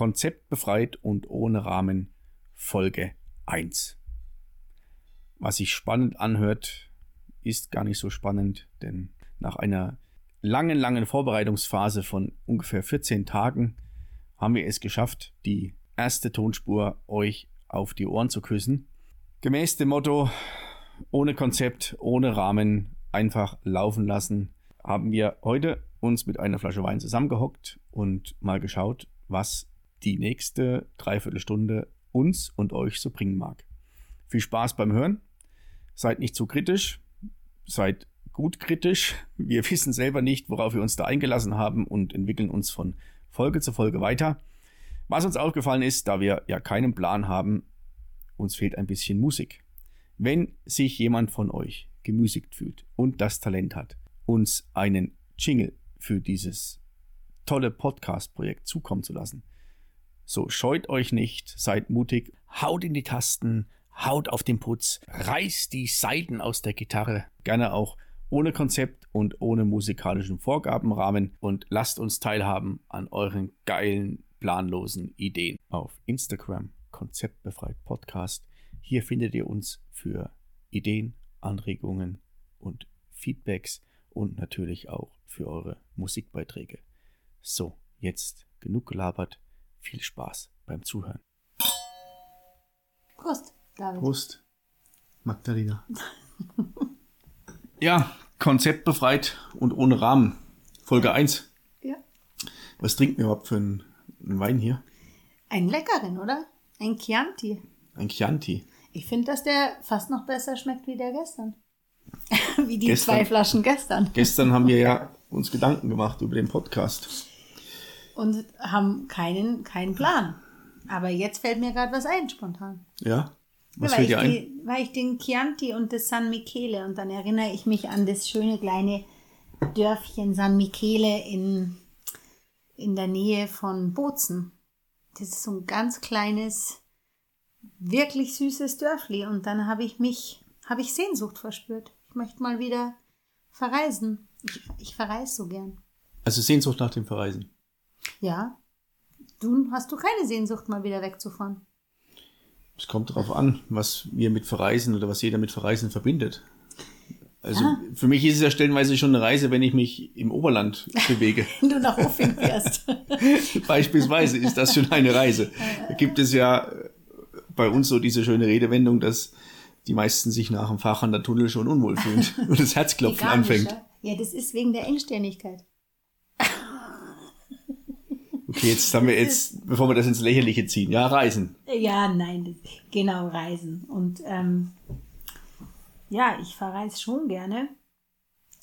Konzept befreit und ohne Rahmen Folge 1. Was sich spannend anhört, ist gar nicht so spannend, denn nach einer langen, langen Vorbereitungsphase von ungefähr 14 Tagen haben wir es geschafft, die erste Tonspur euch auf die Ohren zu küssen. Gemäß dem Motto, ohne Konzept, ohne Rahmen, einfach laufen lassen, haben wir heute uns mit einer Flasche Wein zusammengehockt und mal geschaut, was die nächste Dreiviertelstunde uns und euch so bringen mag. Viel Spaß beim Hören. Seid nicht zu kritisch. Seid gut kritisch. Wir wissen selber nicht, worauf wir uns da eingelassen haben und entwickeln uns von Folge zu Folge weiter. Was uns aufgefallen ist, da wir ja keinen Plan haben, uns fehlt ein bisschen Musik. Wenn sich jemand von euch gemüsigt fühlt und das Talent hat, uns einen Jingle für dieses tolle Podcast-Projekt zukommen zu lassen, so scheut euch nicht, seid mutig, haut in die Tasten, haut auf den Putz, reißt die Saiten aus der Gitarre, gerne auch ohne Konzept und ohne musikalischen Vorgabenrahmen und lasst uns teilhaben an euren geilen, planlosen Ideen auf Instagram Konzeptbefreit Podcast. Hier findet ihr uns für Ideen, Anregungen und Feedbacks und natürlich auch für eure Musikbeiträge. So, jetzt genug gelabert. Viel Spaß beim Zuhören. Prost, David. Prost, Magdalena. ja, Konzept befreit und ohne Rahmen. Folge 1. Ja. Was trinken wir überhaupt für einen, einen Wein hier? Einen leckeren, oder? Ein Chianti. Ein Chianti. Ich finde, dass der fast noch besser schmeckt wie der gestern. wie die Gestern- zwei Flaschen gestern. Gestern haben wir ja uns Gedanken gemacht über den Podcast. Und haben keinen, keinen Plan. Aber jetzt fällt mir gerade was ein, spontan. Ja? Was weil, fällt ich dir ein? Die, weil ich den Chianti und das San Michele und dann erinnere ich mich an das schöne kleine Dörfchen San Michele in, in der Nähe von Bozen. Das ist so ein ganz kleines, wirklich süßes Dörfli und dann habe ich mich, habe ich Sehnsucht verspürt. Ich möchte mal wieder verreisen. Ich, ich verreise so gern. Also Sehnsucht nach dem Verreisen. Ja. Du hast du keine Sehnsucht, mal wieder wegzufahren? Es kommt darauf an, was wir mit Verreisen oder was jeder mit Verreisen verbindet. Also Ja. für mich ist es ja stellenweise schon eine Reise, wenn ich mich im Oberland bewege. Wenn du nach Uffing fährst. Beispielsweise ist das schon eine Reise. Da gibt es ja äh, bei uns so diese schöne Redewendung, dass die meisten sich nach dem Fach an der Tunnel schon unwohl fühlen und das Herzklopfen anfängt. Ja, das ist wegen der Engständigkeit. Okay, jetzt haben wir jetzt, bevor wir das ins Lächerliche ziehen, ja, Reisen. Ja, nein, das, genau, Reisen. Und ähm, ja, ich verreise schon gerne.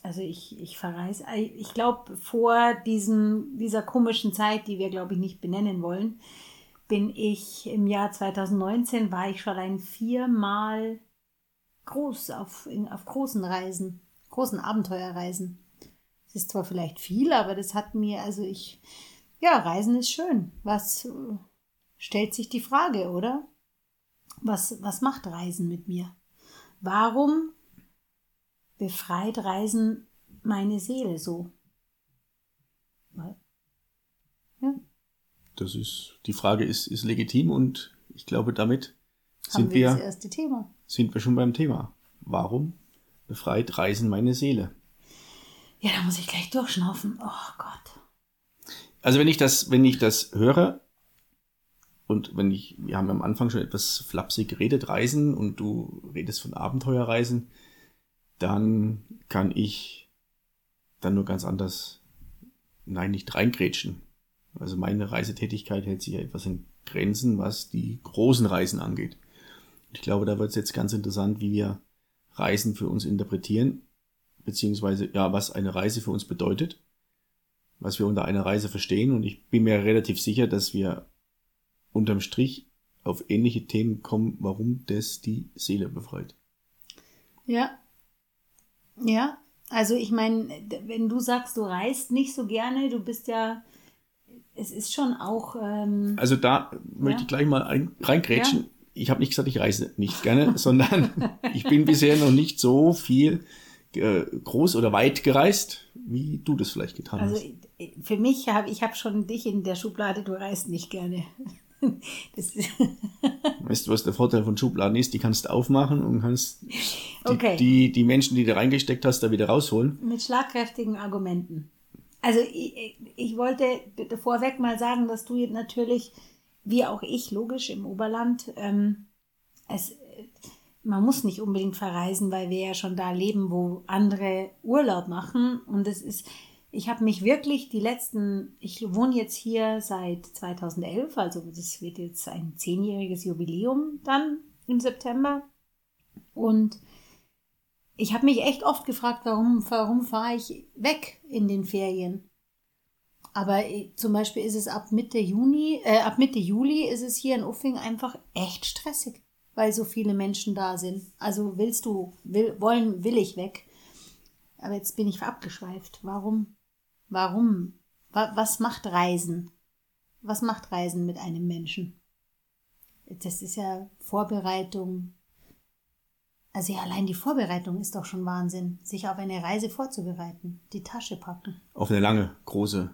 Also ich, ich verreise, ich glaube, vor diesem, dieser komischen Zeit, die wir, glaube ich, nicht benennen wollen, bin ich im Jahr 2019, war ich schon allein viermal groß auf, auf großen Reisen, großen Abenteuerreisen. Es ist zwar vielleicht viel, aber das hat mir, also ich, ja, Reisen ist schön. Was äh, stellt sich die Frage, oder? Was, was macht Reisen mit mir? Warum befreit Reisen meine Seele so? Ja, Das ist, die Frage ist, ist legitim und ich glaube, damit haben sind wir das erste Thema. sind wir schon beim Thema. Warum befreit Reisen meine Seele? Ja, da muss ich gleich durchschnaufen. Oh Gott. Also wenn ich das, wenn ich das höre und wenn ich, wir haben am Anfang schon etwas flapsig geredet, Reisen und du redest von Abenteuerreisen, dann kann ich dann nur ganz anders, nein, nicht reingrätschen. Also meine Reisetätigkeit hält sich ja etwas in Grenzen, was die großen Reisen angeht. Ich glaube, da wird es jetzt ganz interessant, wie wir Reisen für uns interpretieren, beziehungsweise ja, was eine Reise für uns bedeutet was wir unter einer Reise verstehen. Und ich bin mir relativ sicher, dass wir unterm Strich auf ähnliche Themen kommen, warum das die Seele befreit. Ja. Ja, also ich meine, wenn du sagst, du reist nicht so gerne, du bist ja, es ist schon auch, ähm, Also da möchte ich gleich mal ein, reingrätschen. Ich habe nicht gesagt, ich reise nicht gerne, sondern ich bin bisher noch nicht so viel äh, groß oder weit gereist, wie du das vielleicht getan also hast. Für mich habe ich habe schon dich in der Schublade, du reist nicht gerne. Das weißt du, was der Vorteil von Schubladen ist? Die kannst du aufmachen und kannst die, okay. die, die Menschen, die du reingesteckt hast, da wieder rausholen. Mit schlagkräftigen Argumenten. Also ich, ich wollte vorweg mal sagen, dass du natürlich, wie auch ich, logisch im Oberland, ähm, es, man muss nicht unbedingt verreisen, weil wir ja schon da leben, wo andere Urlaub machen. Und es ist, ich habe mich wirklich die letzten, ich wohne jetzt hier seit 2011, also das wird jetzt ein zehnjähriges Jubiläum dann im September. Und ich habe mich echt oft gefragt, warum, warum fahre ich weg in den Ferien? Aber äh, zum Beispiel ist es ab Mitte Juni, äh, ab Mitte Juli ist es hier in Uffing einfach echt stressig, weil so viele Menschen da sind. Also willst du, will, wollen, will ich weg. Aber jetzt bin ich abgeschweift. Warum? Warum? Was macht Reisen? Was macht Reisen mit einem Menschen? Das ist ja Vorbereitung. Also ja, allein die Vorbereitung ist doch schon Wahnsinn, sich auf eine Reise vorzubereiten, die Tasche packen. Auf eine lange, große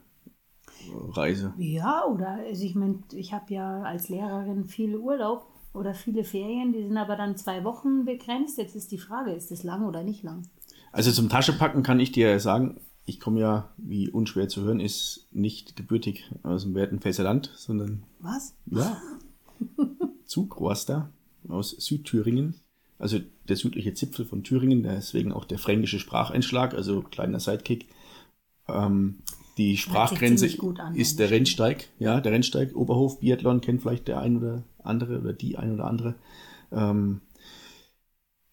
Reise. Ja, oder also ich meine, ich habe ja als Lehrerin viel Urlaub oder viele Ferien, die sind aber dann zwei Wochen begrenzt. Jetzt ist die Frage, ist das lang oder nicht lang? Also zum Taschepacken kann ich dir sagen, ich komme ja, wie unschwer zu hören ist, nicht gebürtig aus dem werten Land, sondern. Was? Ja. Zugroaster aus Südthüringen. Also der südliche Zipfel von Thüringen, deswegen auch der fränkische Spracheinschlag, also kleiner Sidekick. Ähm, die Sprachgrenze an, ist der Rennsteig, ja, der Rennsteig, Oberhof, Biathlon kennt vielleicht der ein oder andere oder die ein oder andere. Ähm,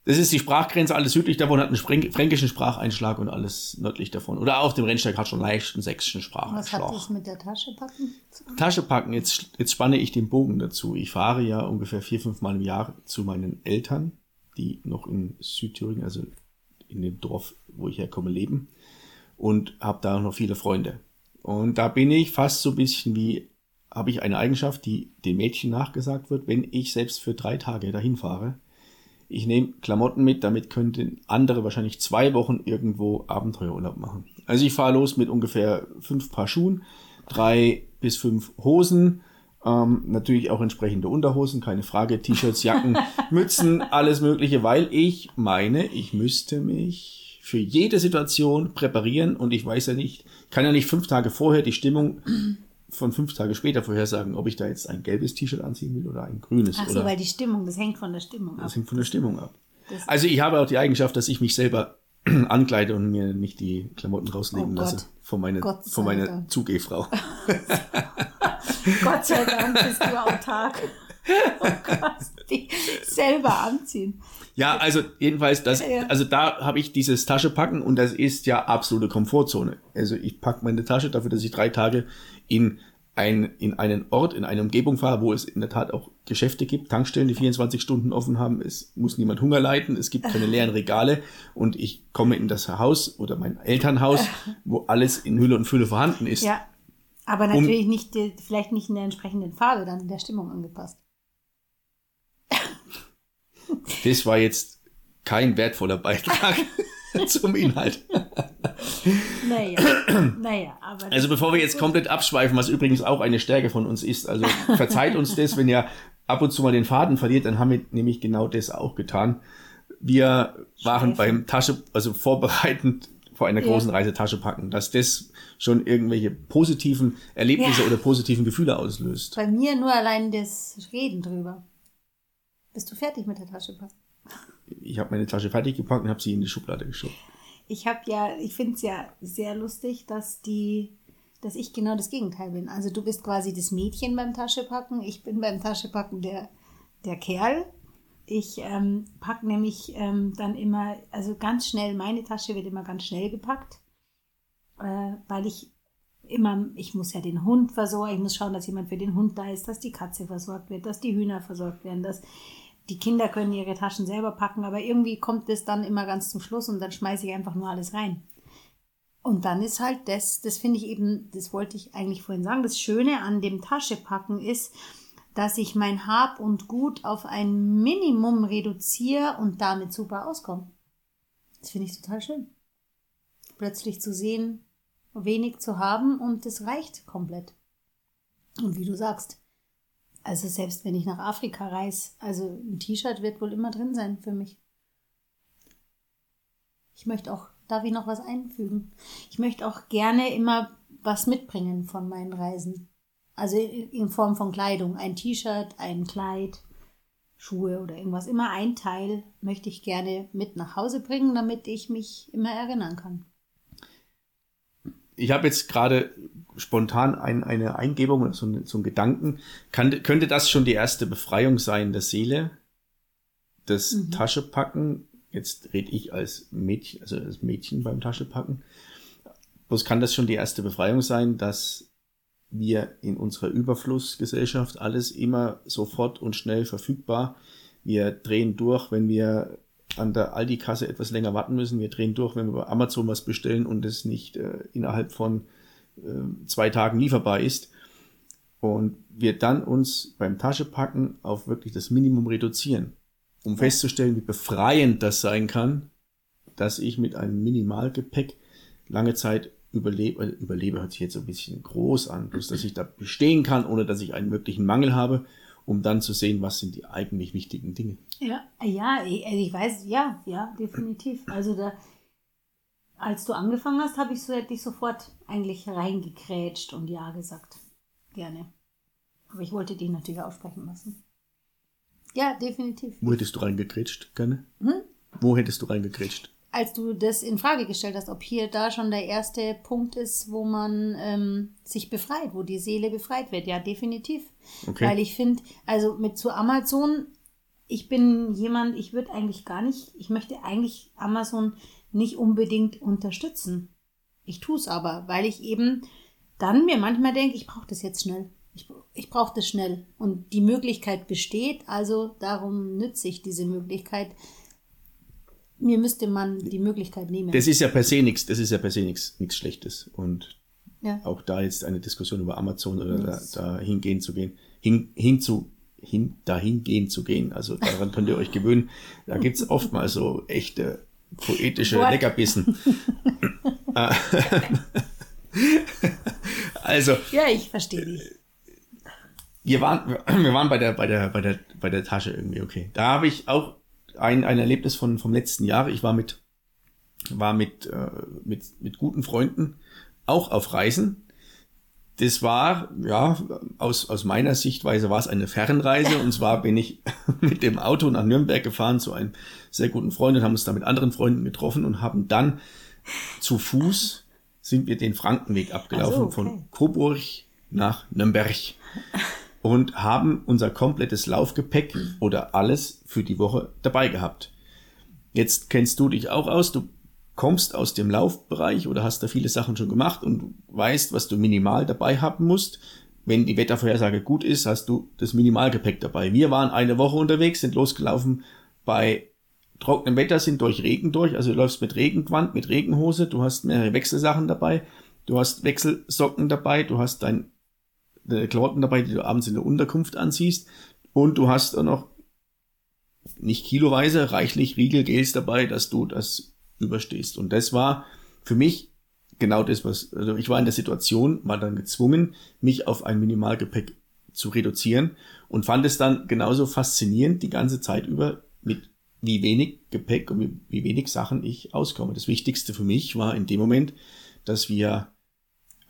das ist die Sprachgrenze, alles südlich davon hat einen fränkischen Spracheinschlag und alles nördlich davon. Oder auf dem Rennsteig hat schon leichten sächsischen Spracheinschlag. Was hat das mit der Tasche packen? Tasche packen, jetzt, jetzt spanne ich den Bogen dazu. Ich fahre ja ungefähr vier, fünf Mal im Jahr zu meinen Eltern, die noch in Südthüringen, also in dem Dorf, wo ich herkomme, leben. Und habe da noch viele Freunde. Und da bin ich fast so ein bisschen wie, habe ich eine Eigenschaft, die dem Mädchen nachgesagt wird, wenn ich selbst für drei Tage dahin fahre ich nehme Klamotten mit, damit könnten andere wahrscheinlich zwei Wochen irgendwo Abenteuerurlaub machen. Also ich fahre los mit ungefähr fünf Paar Schuhen, drei bis fünf Hosen, ähm, natürlich auch entsprechende Unterhosen, keine Frage, T-Shirts, Jacken, Mützen, alles Mögliche, weil ich meine, ich müsste mich für jede Situation präparieren und ich weiß ja nicht, kann ja nicht fünf Tage vorher die Stimmung von fünf Tage später vorhersagen, ob ich da jetzt ein gelbes T-Shirt anziehen will oder ein grünes. Ach so, weil die Stimmung, das hängt von der Stimmung ab. Das hängt von der Stimmung ab. Das also ich habe auch die Eigenschaft, dass ich mich selber ankleide und mir nicht die Klamotten rauslegen oh lasse von, meine, von meiner Zugehfrau. Gott sei Dank bist du autark. Oh Gott, die selber anziehen. Ja, also jedenfalls, das, also da habe ich dieses Taschepacken und das ist ja absolute Komfortzone. Also ich packe meine Tasche dafür, dass ich drei Tage in, ein, in einen Ort, in eine Umgebung fahre, wo es in der Tat auch Geschäfte gibt, Tankstellen, die 24 Stunden offen haben. Es muss niemand Hunger leiden, es gibt keine leeren Regale und ich komme in das Haus oder mein Elternhaus, wo alles in Hülle und Fülle vorhanden ist. Ja, aber natürlich um, nicht, vielleicht nicht in der entsprechenden Farbe, dann in der Stimmung angepasst. Das war jetzt kein wertvoller Beitrag zum Inhalt. Naja, naja, aber. Also bevor wir jetzt komplett abschweifen, was übrigens auch eine Stärke von uns ist, also verzeiht uns das, wenn ihr ab und zu mal den Faden verliert, dann haben wir nämlich genau das auch getan. Wir waren beim Tasche, also vorbereitend vor einer großen ja. Reise Tasche packen, dass das schon irgendwelche positiven Erlebnisse ja. oder positiven Gefühle auslöst. Bei mir nur allein das Reden drüber. Bist du fertig mit der Tasche packen? Ich habe meine Tasche fertig gepackt und habe sie in die Schublade geschoben ich habe ja, ich finde es ja sehr lustig, dass die, dass ich genau das Gegenteil bin. Also du bist quasi das Mädchen beim Taschepacken, ich bin beim Taschepacken der, der Kerl. Ich ähm, packe nämlich ähm, dann immer, also ganz schnell, meine Tasche wird immer ganz schnell gepackt, äh, weil ich immer, ich muss ja den Hund versorgen, ich muss schauen, dass jemand für den Hund da ist, dass die Katze versorgt wird, dass die Hühner versorgt werden, dass die Kinder können ihre Taschen selber packen, aber irgendwie kommt es dann immer ganz zum Schluss und dann schmeiße ich einfach nur alles rein. Und dann ist halt das, das finde ich eben, das wollte ich eigentlich vorhin sagen, das Schöne an dem Taschepacken ist, dass ich mein Hab und Gut auf ein Minimum reduziere und damit super auskomme. Das finde ich total schön. Plötzlich zu sehen, wenig zu haben und das reicht komplett. Und wie du sagst, also selbst wenn ich nach Afrika reise, also ein T-Shirt wird wohl immer drin sein für mich. Ich möchte auch, darf ich noch was einfügen? Ich möchte auch gerne immer was mitbringen von meinen Reisen. Also in Form von Kleidung. Ein T-Shirt, ein Kleid, Schuhe oder irgendwas. Immer ein Teil möchte ich gerne mit nach Hause bringen, damit ich mich immer erinnern kann. Ich habe jetzt gerade spontan ein, eine Eingebung oder so, ein, so einen Gedanken. Kann, könnte das schon die erste Befreiung sein der Seele? Das mhm. Taschepacken, jetzt rede ich als Mädchen, also als Mädchen beim Taschepacken. Bloß kann das schon die erste Befreiung sein, dass wir in unserer Überflussgesellschaft alles immer sofort und schnell verfügbar. Wir drehen durch, wenn wir an der Aldi-Kasse etwas länger warten müssen. Wir drehen durch, wenn wir bei Amazon was bestellen und es nicht äh, innerhalb von äh, zwei Tagen lieferbar ist. Und wir dann uns beim Taschepacken auf wirklich das Minimum reduzieren, um festzustellen, wie befreiend das sein kann, dass ich mit einem Minimalgepäck lange Zeit überlebe, äh, überlebe hört sich jetzt ein bisschen groß an, bloß dass ich da bestehen kann, ohne dass ich einen möglichen Mangel habe, um dann zu sehen, was sind die eigentlich wichtigen Dinge. Ja, ja, ich, also ich weiß, ja, ja, definitiv. Also da, als du angefangen hast, habe ich so, hätte ich sofort eigentlich reingekrätscht und ja gesagt. Gerne. Aber ich wollte dich natürlich aussprechen lassen. Ja, definitiv. Wo hättest du reingekrätscht, gerne? Hm? Wo hättest du reingekrätscht? Als du das in Frage gestellt hast, ob hier da schon der erste Punkt ist, wo man ähm, sich befreit, wo die Seele befreit wird. Ja, definitiv. Okay. Weil ich finde, also mit zu Amazon, ich bin jemand, ich würde eigentlich gar nicht, ich möchte eigentlich Amazon nicht unbedingt unterstützen. Ich tue es aber, weil ich eben dann mir manchmal denke, ich brauche das jetzt schnell. Ich, ich brauche das schnell. Und die Möglichkeit besteht, also darum nütze ich diese Möglichkeit. Mir müsste man die Möglichkeit nehmen. Das ist ja per se nichts, das ist ja per se nichts Schlechtes. Und ja. auch da jetzt eine Diskussion über Amazon oder da, da hingehen zu gehen, hin, hin zu hin, dahin gehen zu gehen. Also daran könnt ihr euch gewöhnen. Da gibt's oftmals so echte poetische What? Leckerbissen. also. Ja, ich verstehe dich. Wir waren, wir waren bei der, bei der, bei der, bei der Tasche irgendwie, okay. Da habe ich auch ein, ein Erlebnis von, vom letzten Jahr. Ich war mit, war mit, äh, mit, mit guten Freunden auch auf Reisen das war, ja, aus, aus meiner Sichtweise war es eine Fernreise. Und zwar bin ich mit dem Auto nach Nürnberg gefahren zu einem sehr guten Freund und haben uns da mit anderen Freunden getroffen und haben dann zu Fuß sind wir den Frankenweg abgelaufen so, okay. von Coburg nach Nürnberg und haben unser komplettes Laufgepäck oder alles für die Woche dabei gehabt. Jetzt kennst du dich auch aus. Du kommst aus dem Laufbereich oder hast da viele Sachen schon gemacht und weißt, was du minimal dabei haben musst. Wenn die Wettervorhersage gut ist, hast du das Minimalgepäck dabei. Wir waren eine Woche unterwegs, sind losgelaufen. Bei trockenem Wetter, sind durch Regen durch, also du läufst mit Regengewand, mit Regenhose, du hast mehrere Wechselsachen dabei, du hast Wechselsocken dabei, du hast deine Klamotten dabei, die du abends in der Unterkunft anziehst. Und du hast auch noch nicht kiloweise reichlich Riegelgels dabei, dass du das überstehst. Und das war für mich genau das, was, also ich war in der Situation, war dann gezwungen, mich auf ein Minimalgepäck zu reduzieren und fand es dann genauso faszinierend die ganze Zeit über, mit wie wenig Gepäck und wie, wenig Sachen ich auskomme. Das Wichtigste für mich war in dem Moment, dass wir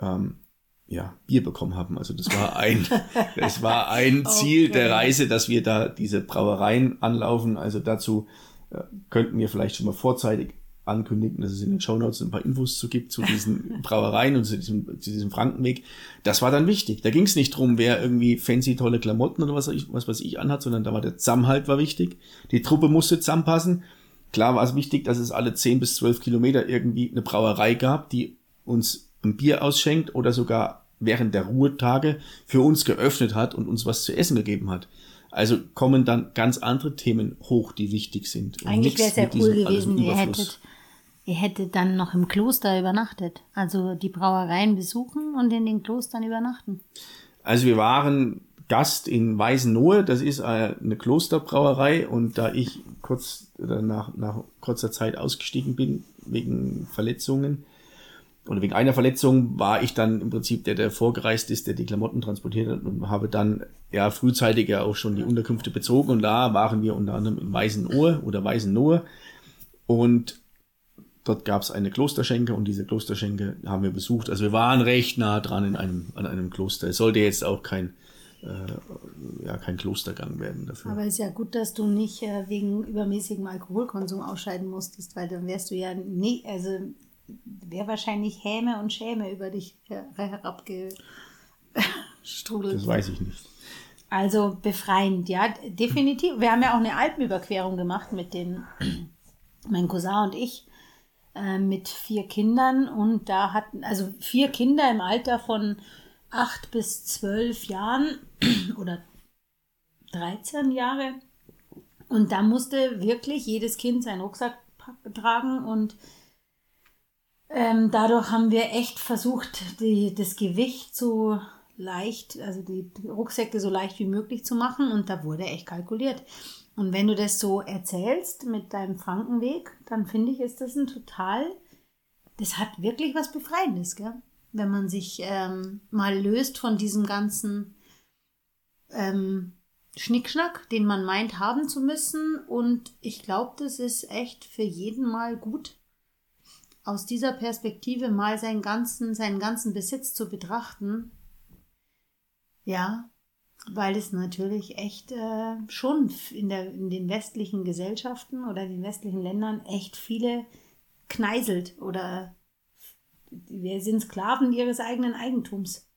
ähm, ja, Bier bekommen haben. Also das war ein, das war ein Ziel okay. der Reise, dass wir da diese Brauereien anlaufen. Also dazu äh, könnten wir vielleicht schon mal vorzeitig ankündigen, dass es in den Shownotes ein paar Infos zu gibt zu diesen Brauereien und zu diesem, zu diesem Frankenweg. Das war dann wichtig. Da ging es nicht drum, wer irgendwie fancy tolle Klamotten oder was, ich, was weiß ich anhat, sondern da war der Zusammenhalt war wichtig. Die Truppe musste zusammenpassen. Klar war es wichtig, dass es alle 10 bis 12 Kilometer irgendwie eine Brauerei gab, die uns ein Bier ausschenkt oder sogar während der Ruhetage für uns geöffnet hat und uns was zu essen gegeben hat. Also kommen dann ganz andere Themen hoch, die wichtig sind. Eigentlich wäre es ja cool gewesen, ihr hättet Ihr hättet dann noch im Kloster übernachtet, also die Brauereien besuchen und in den Klostern übernachten. Also wir waren Gast in Weißenlohe, das ist äh, eine Klosterbrauerei. Und da ich kurz nach, nach kurzer Zeit ausgestiegen bin wegen Verletzungen, oder wegen einer Verletzung war ich dann im Prinzip der, der vorgereist ist, der die Klamotten transportiert hat und habe dann ja frühzeitig ja auch schon die Unterkünfte bezogen. Und da waren wir unter anderem in Weißenohe oder Weißenohe. Und dort gab es eine Klosterschenke und diese Klosterschenke haben wir besucht. Also wir waren recht nah dran in einem, an einem Kloster. Es sollte jetzt auch kein, äh, ja, kein Klostergang werden dafür. Aber es ist ja gut, dass du nicht äh, wegen übermäßigem Alkoholkonsum ausscheiden musstest, weil dann wärst du ja nie, also wäre wahrscheinlich Häme und Schäme über dich herabgestrudelt. Das weiß ich nicht. Also befreiend, ja, definitiv. Wir haben ja auch eine Alpenüberquerung gemacht mit den, mein Cousin und ich, äh, mit vier Kindern und da hatten, also vier Kinder im Alter von acht bis zwölf Jahren oder 13 Jahre. Und da musste wirklich jedes Kind seinen Rucksack tragen und ähm, dadurch haben wir echt versucht, die, das Gewicht so leicht, also die, die Rucksäcke so leicht wie möglich zu machen und da wurde echt kalkuliert. Und wenn du das so erzählst mit deinem Frankenweg, dann finde ich, ist das ein total, das hat wirklich was Befreiendes, gell? wenn man sich ähm, mal löst von diesem ganzen ähm, Schnickschnack, den man meint haben zu müssen. Und ich glaube, das ist echt für jeden mal gut, aus dieser Perspektive mal seinen ganzen, seinen ganzen Besitz zu betrachten. Ja, weil es natürlich echt äh, schon in, der, in den westlichen Gesellschaften oder den westlichen Ländern echt viele kneiselt oder wir sind Sklaven ihres eigenen Eigentums.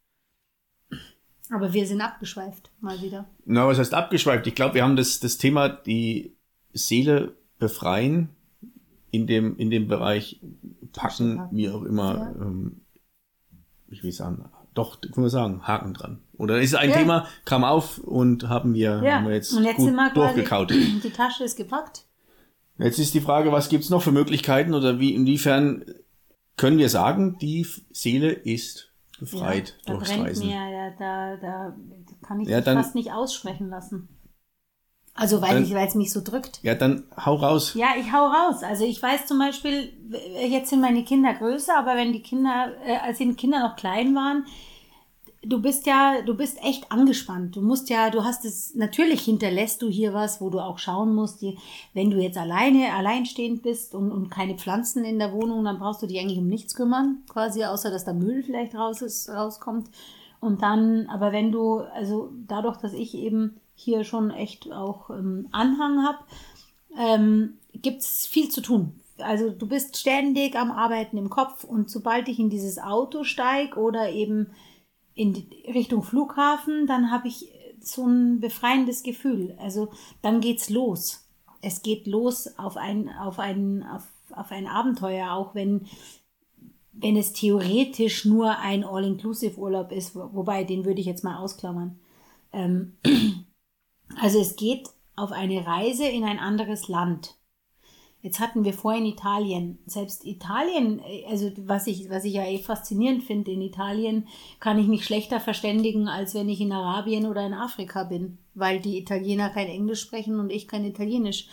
Aber wir sind abgeschweift, mal wieder. Na, was heißt abgeschweift? Ich glaube, wir haben das, das Thema, die Seele befreien, in dem, in dem Bereich packen, wie auch immer, ja. ähm, ich will sagen, doch, können wir sagen, Haken dran. Oder ist ein ja. Thema, kam auf und haben wir, ja. haben wir jetzt, und jetzt gut durchgekaut. Die Tasche ist gepackt. Jetzt ist die Frage, was gibt's noch für Möglichkeiten oder wie, inwiefern können wir sagen, die Seele ist befreit ja, durchs Reisen? Mir, ja, da, da kann ich ja, dann, fast nicht aussprechen lassen. Also weil dann, ich, weil es mich so drückt. Ja, dann hau raus. Ja, ich hau raus. Also ich weiß zum Beispiel, jetzt sind meine Kinder größer, aber wenn die Kinder, äh, als die Kinder noch klein waren, du bist ja, du bist echt angespannt. Du musst ja, du hast es, natürlich hinterlässt du hier was, wo du auch schauen musst, die, wenn du jetzt alleine, alleinstehend bist und, und keine Pflanzen in der Wohnung, dann brauchst du dich eigentlich um nichts kümmern, quasi, außer dass da Müll vielleicht raus ist, rauskommt. Und dann, aber wenn du, also dadurch, dass ich eben hier schon echt auch ähm, Anhang habe, ähm, gibt's viel zu tun. Also du bist ständig am Arbeiten im Kopf und sobald ich in dieses Auto steig oder eben in Richtung Flughafen, dann habe ich so ein befreiendes Gefühl. Also dann geht's los. Es geht los auf ein, auf ein, auf, auf ein Abenteuer, auch wenn, wenn es theoretisch nur ein All-Inclusive-Urlaub ist, wobei den würde ich jetzt mal ausklammern. Ähm, also es geht auf eine Reise in ein anderes Land. Jetzt hatten wir vorhin Italien. Selbst Italien, äh, also was ich, was ich ja eh faszinierend finde, in Italien kann ich mich schlechter verständigen, als wenn ich in Arabien oder in Afrika bin, weil die Italiener kein Englisch sprechen und ich kein Italienisch.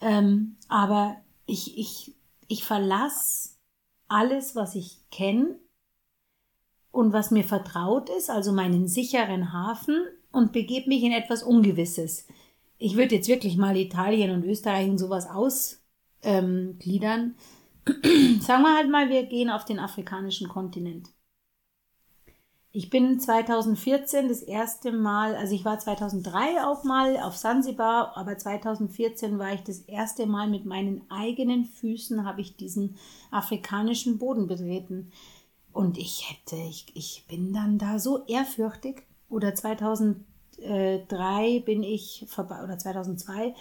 Ähm, aber ich, ich, ich verlasse alles, was ich kenne und was mir vertraut ist, also meinen sicheren Hafen und begebe mich in etwas Ungewisses. Ich würde jetzt wirklich mal Italien und Österreich und sowas aus ähm, gliedern. Sagen wir halt mal, wir gehen auf den afrikanischen Kontinent. Ich bin 2014 das erste Mal, also ich war 2003 auch mal auf Sansibar, aber 2014 war ich das erste Mal mit meinen eigenen Füßen, habe ich diesen afrikanischen Boden betreten. Und ich hätte, ich, ich bin dann da so ehrfürchtig. Oder 2003 bin ich vorbei, oder 2002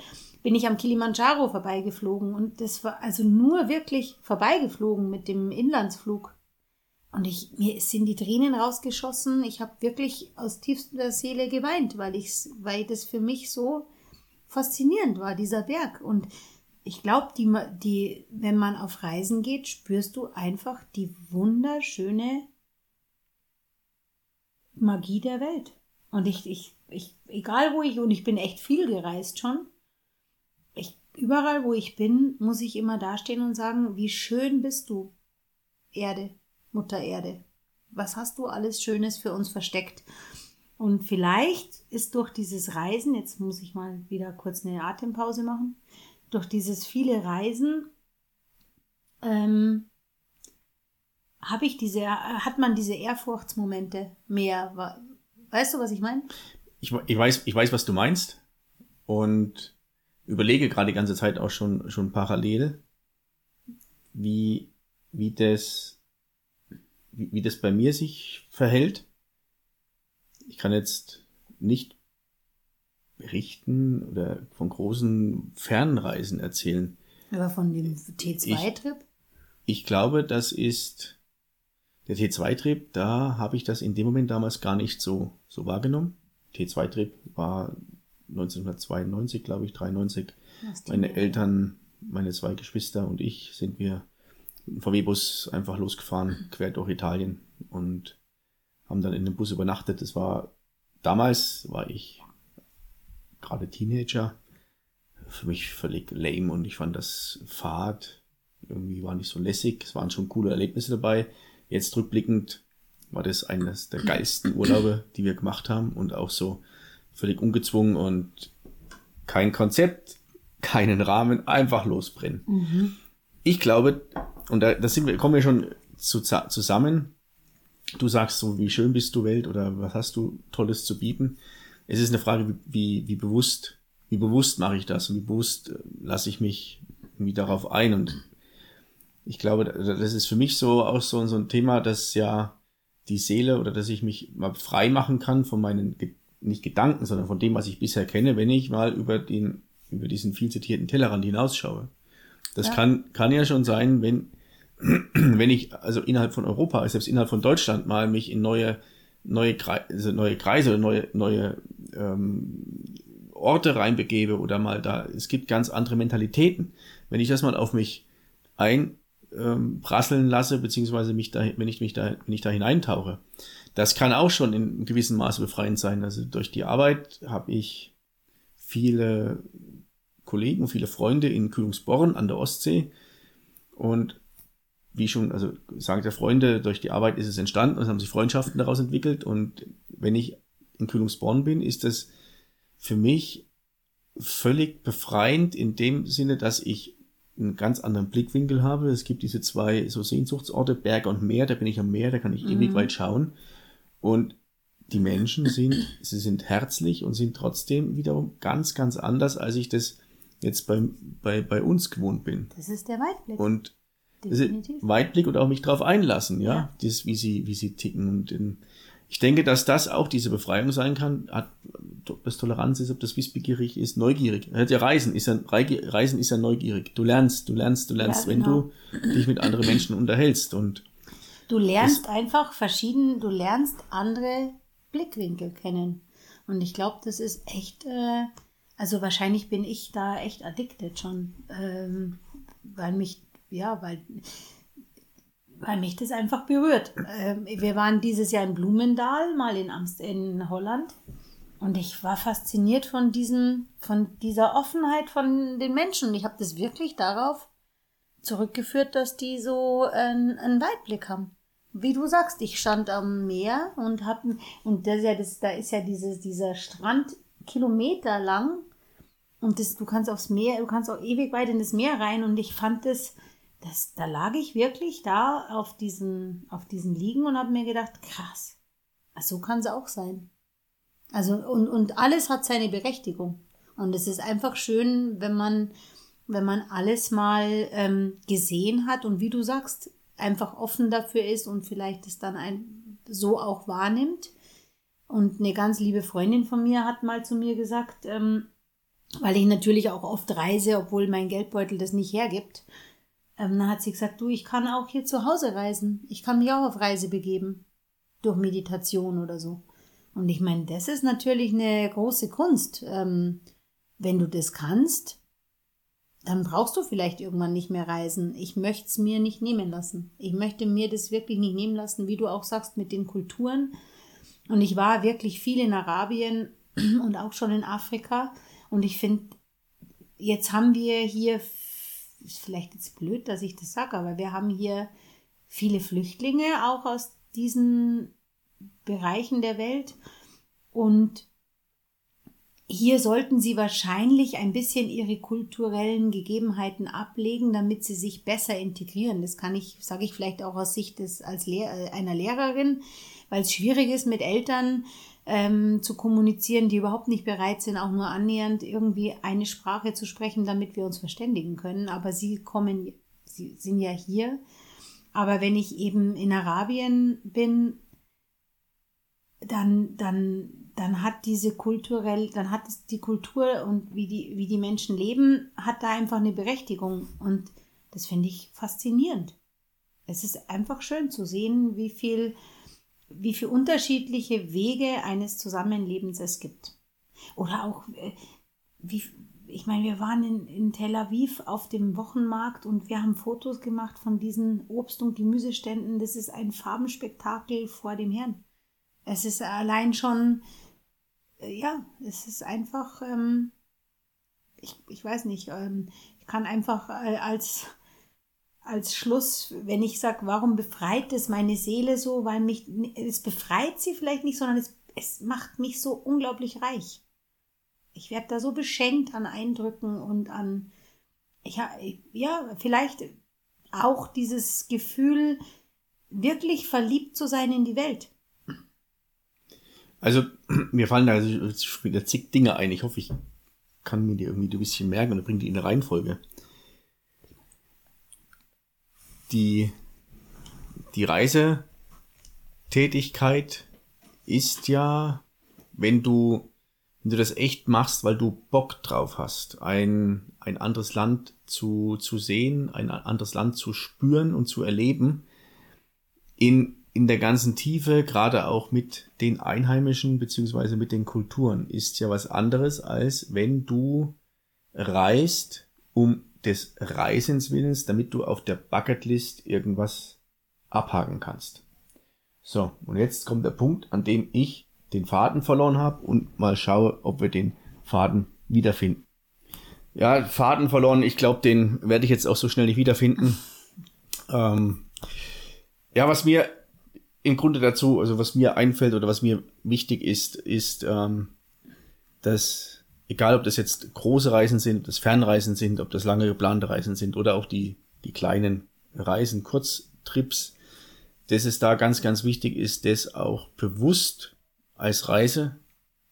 bin ich am Kilimanjaro vorbeigeflogen und das war also nur wirklich vorbeigeflogen mit dem Inlandsflug. Und ich, mir sind die Tränen rausgeschossen. Ich habe wirklich aus tiefster Seele geweint, weil ich, weil das für mich so faszinierend war, dieser Berg. Und ich glaube, die, die, wenn man auf Reisen geht, spürst du einfach die wunderschöne Magie der Welt. Und ich, ich, ich, egal wo ich, und ich bin echt viel gereist schon, überall, wo ich bin, muss ich immer dastehen und sagen, wie schön bist du, Erde. Mutter Erde? Was hast du alles Schönes für uns versteckt? Und vielleicht ist durch dieses Reisen, jetzt muss ich mal wieder kurz eine Atempause machen, durch dieses viele Reisen ähm, habe ich diese, hat man diese Ehrfurchtsmomente mehr. Weißt du, was ich meine? Ich, ich, weiß, ich weiß, was du meinst. Und überlege gerade die ganze Zeit auch schon, schon parallel, wie, wie das, wie, wie das bei mir sich verhält. Ich kann jetzt nicht berichten oder von großen Fernreisen erzählen. Aber von dem T2-Trip? Ich, ich, glaube, das ist der T2-Trip, da habe ich das in dem Moment damals gar nicht so, so wahrgenommen. T2-Trip war 1992, glaube ich, 93. Meine Eltern, meine zwei Geschwister und ich sind wir im VW-Bus einfach losgefahren, quer durch Italien und haben dann in dem Bus übernachtet. Das war, damals war ich gerade Teenager, für mich völlig lame und ich fand das Fahrt irgendwie war nicht so lässig. Es waren schon coole Erlebnisse dabei. Jetzt rückblickend war das eines der geilsten Urlaube, die wir gemacht haben und auch so völlig ungezwungen und kein Konzept, keinen Rahmen, einfach losbrennen. Mhm. Ich glaube, und da, da sind wir, kommen wir schon zu, zusammen. Du sagst so, wie schön bist du Welt oder was hast du Tolles zu bieten? Es ist eine Frage, wie, wie, bewusst, wie bewusst mache ich das und wie bewusst äh, lasse ich mich irgendwie darauf ein und ich glaube, das ist für mich so auch so, so ein Thema, dass ja die Seele oder dass ich mich mal frei machen kann von meinen, nicht Gedanken, sondern von dem, was ich bisher kenne, wenn ich mal über den, über diesen viel zitierten Tellerrand hinausschaue. Das ja. kann, kann ja schon sein, wenn, wenn ich also innerhalb von Europa, selbst innerhalb von Deutschland mal mich in neue, neue, Kreise, also neue Kreise oder neue, neue ähm, Orte reinbegebe oder mal da, es gibt ganz andere Mentalitäten. Wenn ich das mal auf mich ein, ähm, prasseln lasse, beziehungsweise mich da, wenn ich mich da, wenn ich da hineintauche. Das kann auch schon in gewissem Maße befreiend sein. Also durch die Arbeit habe ich viele Kollegen, viele Freunde in Kühlungsborn an der Ostsee und wie schon, also sagt der Freunde, durch die Arbeit ist es entstanden, es haben sich Freundschaften daraus entwickelt und wenn ich in Kühlungsborn bin, ist das für mich völlig befreiend in dem Sinne, dass ich einen ganz anderen Blickwinkel habe. Es gibt diese zwei so Sehnsuchtsorte, Berg und Meer, da bin ich am Meer, da kann ich mhm. ewig weit schauen. Und die Menschen sind, sie sind herzlich und sind trotzdem wiederum ganz, ganz anders, als ich das jetzt bei, bei, bei uns gewohnt bin. Das ist der Weitblick. Und Definitiv. Weitblick und auch mich darauf einlassen, ja, ja. Das, wie sie, wie sie ticken. Und in, ich denke, dass das auch diese Befreiung sein kann, ob das Toleranz ist, ob das wissbegierig ist, neugierig. Ja, Reisen ist ja, Reisen ist ja neugierig. Du lernst, du lernst, du lernst, ja, genau. wenn du dich mit anderen Menschen unterhältst und Du lernst einfach verschieden, du lernst andere Blickwinkel kennen. Und ich glaube, das ist echt, äh, also wahrscheinlich bin ich da echt addicted schon, ähm, weil mich, ja, weil weil mich das einfach berührt. Ähm, wir waren dieses Jahr in Blumendal, mal in, Amst in Holland. Und ich war fasziniert von, diesem, von dieser Offenheit von den Menschen. Und ich habe das wirklich darauf zurückgeführt, dass die so einen, einen Weitblick haben. Wie du sagst, ich stand am Meer und hab, und das ist ja das, da ist ja dieses, dieser Strand Kilometer lang. Und das, du kannst aufs Meer, du kannst auch ewig weit in das Meer rein. Und ich fand das, das, da lag ich wirklich da auf diesen, auf diesen Liegen und habe mir gedacht, krass, so kann es auch sein. Also, und, und alles hat seine Berechtigung. Und es ist einfach schön, wenn man, wenn man alles mal ähm, gesehen hat und wie du sagst, einfach offen dafür ist und vielleicht es dann ein, so auch wahrnimmt. Und eine ganz liebe Freundin von mir hat mal zu mir gesagt, ähm, weil ich natürlich auch oft reise, obwohl mein Geldbeutel das nicht hergibt, ähm, dann hat sie gesagt, du, ich kann auch hier zu Hause reisen. Ich kann mich auch auf Reise begeben. Durch Meditation oder so. Und ich meine, das ist natürlich eine große Kunst. Ähm, wenn du das kannst, dann brauchst du vielleicht irgendwann nicht mehr reisen. Ich möchte es mir nicht nehmen lassen. Ich möchte mir das wirklich nicht nehmen lassen, wie du auch sagst, mit den Kulturen. Und ich war wirklich viel in Arabien und auch schon in Afrika. Und ich finde, jetzt haben wir hier ist vielleicht jetzt blöd, dass ich das sage, aber wir haben hier viele Flüchtlinge auch aus diesen Bereichen der Welt. Und hier sollten sie wahrscheinlich ein bisschen ihre kulturellen Gegebenheiten ablegen, damit sie sich besser integrieren. Das kann ich, sage ich vielleicht auch aus Sicht des, als Lehr einer Lehrerin, weil es schwierig ist, mit Eltern ähm, zu kommunizieren, die überhaupt nicht bereit sind, auch nur annähernd irgendwie eine Sprache zu sprechen, damit wir uns verständigen können. Aber sie kommen, sie sind ja hier. Aber wenn ich eben in Arabien bin, dann, dann dann hat diese kulturell, dann hat es die Kultur und wie die, wie die Menschen leben, hat da einfach eine Berechtigung. Und das finde ich faszinierend. Es ist einfach schön zu sehen, wie viel, wie viel unterschiedliche Wege eines Zusammenlebens es gibt. Oder auch, äh, wie, ich meine, wir waren in, in Tel Aviv auf dem Wochenmarkt und wir haben Fotos gemacht von diesen Obst- und Gemüseständen. Das ist ein Farbenspektakel vor dem Herrn. Es ist allein schon äh, ja, es ist einfach, ähm, ich, ich weiß nicht, ähm, ich kann einfach äh, als, als Schluss, wenn ich sage, warum befreit es meine Seele so, weil mich, es befreit sie vielleicht nicht, sondern es, es macht mich so unglaublich reich. Ich werde da so beschenkt an Eindrücken und an, ja, ja, vielleicht auch dieses Gefühl, wirklich verliebt zu sein in die Welt. Also, mir fallen da also wieder zig Dinge ein. Ich hoffe, ich kann mir die irgendwie ein bisschen merken und bringe die in der Reihenfolge. Die, die Reisetätigkeit ist ja, wenn du, wenn du das echt machst, weil du Bock drauf hast, ein, ein anderes Land zu, zu sehen, ein anderes Land zu spüren und zu erleben, in in der ganzen Tiefe, gerade auch mit den Einheimischen beziehungsweise mit den Kulturen, ist ja was anderes, als wenn du reist um des Reisens willens, damit du auf der Bucketlist irgendwas abhaken kannst. So, und jetzt kommt der Punkt, an dem ich den Faden verloren habe und mal schaue, ob wir den Faden wiederfinden. Ja, Faden verloren, ich glaube, den werde ich jetzt auch so schnell nicht wiederfinden. Ähm, ja, was mir im Grunde dazu, also was mir einfällt oder was mir wichtig ist, ist, ähm, dass egal ob das jetzt große Reisen sind, ob das Fernreisen sind, ob das lange geplante Reisen sind oder auch die, die kleinen Reisen, Kurztrips, dass es da ganz, ganz wichtig ist, das auch bewusst als Reise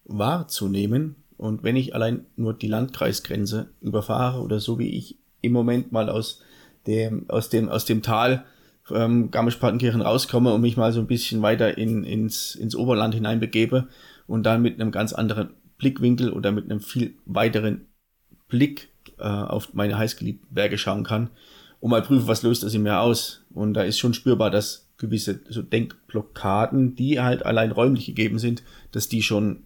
wahrzunehmen. Und wenn ich allein nur die Landkreisgrenze überfahre oder so wie ich im Moment mal aus dem, aus dem, aus dem Tal ähm, Garmisch-Partenkirchen rauskomme und mich mal so ein bisschen weiter in, ins, ins Oberland hineinbegebe und dann mit einem ganz anderen Blickwinkel oder mit einem viel weiteren Blick äh, auf meine heißgeliebten Berge schauen kann und mal prüfen, was löst das in mir aus. Und da ist schon spürbar, dass gewisse so Denkblockaden, die halt allein räumlich gegeben sind, dass die schon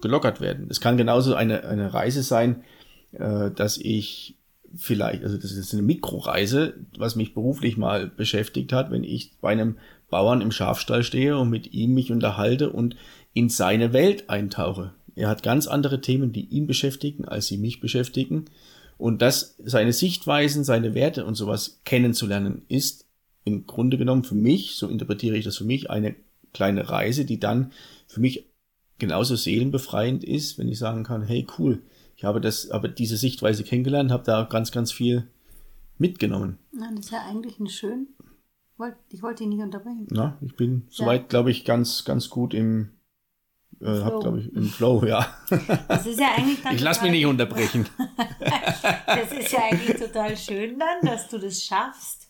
gelockert werden. Es kann genauso eine, eine Reise sein, äh, dass ich vielleicht, also das ist eine Mikroreise, was mich beruflich mal beschäftigt hat, wenn ich bei einem Bauern im Schafstall stehe und mit ihm mich unterhalte und in seine Welt eintauche. Er hat ganz andere Themen, die ihn beschäftigen, als sie mich beschäftigen. Und das, seine Sichtweisen, seine Werte und sowas kennenzulernen, ist im Grunde genommen für mich, so interpretiere ich das für mich, eine kleine Reise, die dann für mich genauso seelenbefreiend ist, wenn ich sagen kann, hey cool, ich habe das, aber diese Sichtweise kennengelernt, habe da ganz, ganz viel mitgenommen. Ja, das ist ja eigentlich ein schön. Ich wollte ihn nicht unterbrechen. Na, ich bin ja. soweit, glaube ich, ganz, ganz gut im, äh, hab, glaube ich, im Flow, ja. Das ist ja eigentlich Ich lasse mich nicht unterbrechen. das ist ja eigentlich total schön dann, dass du das schaffst.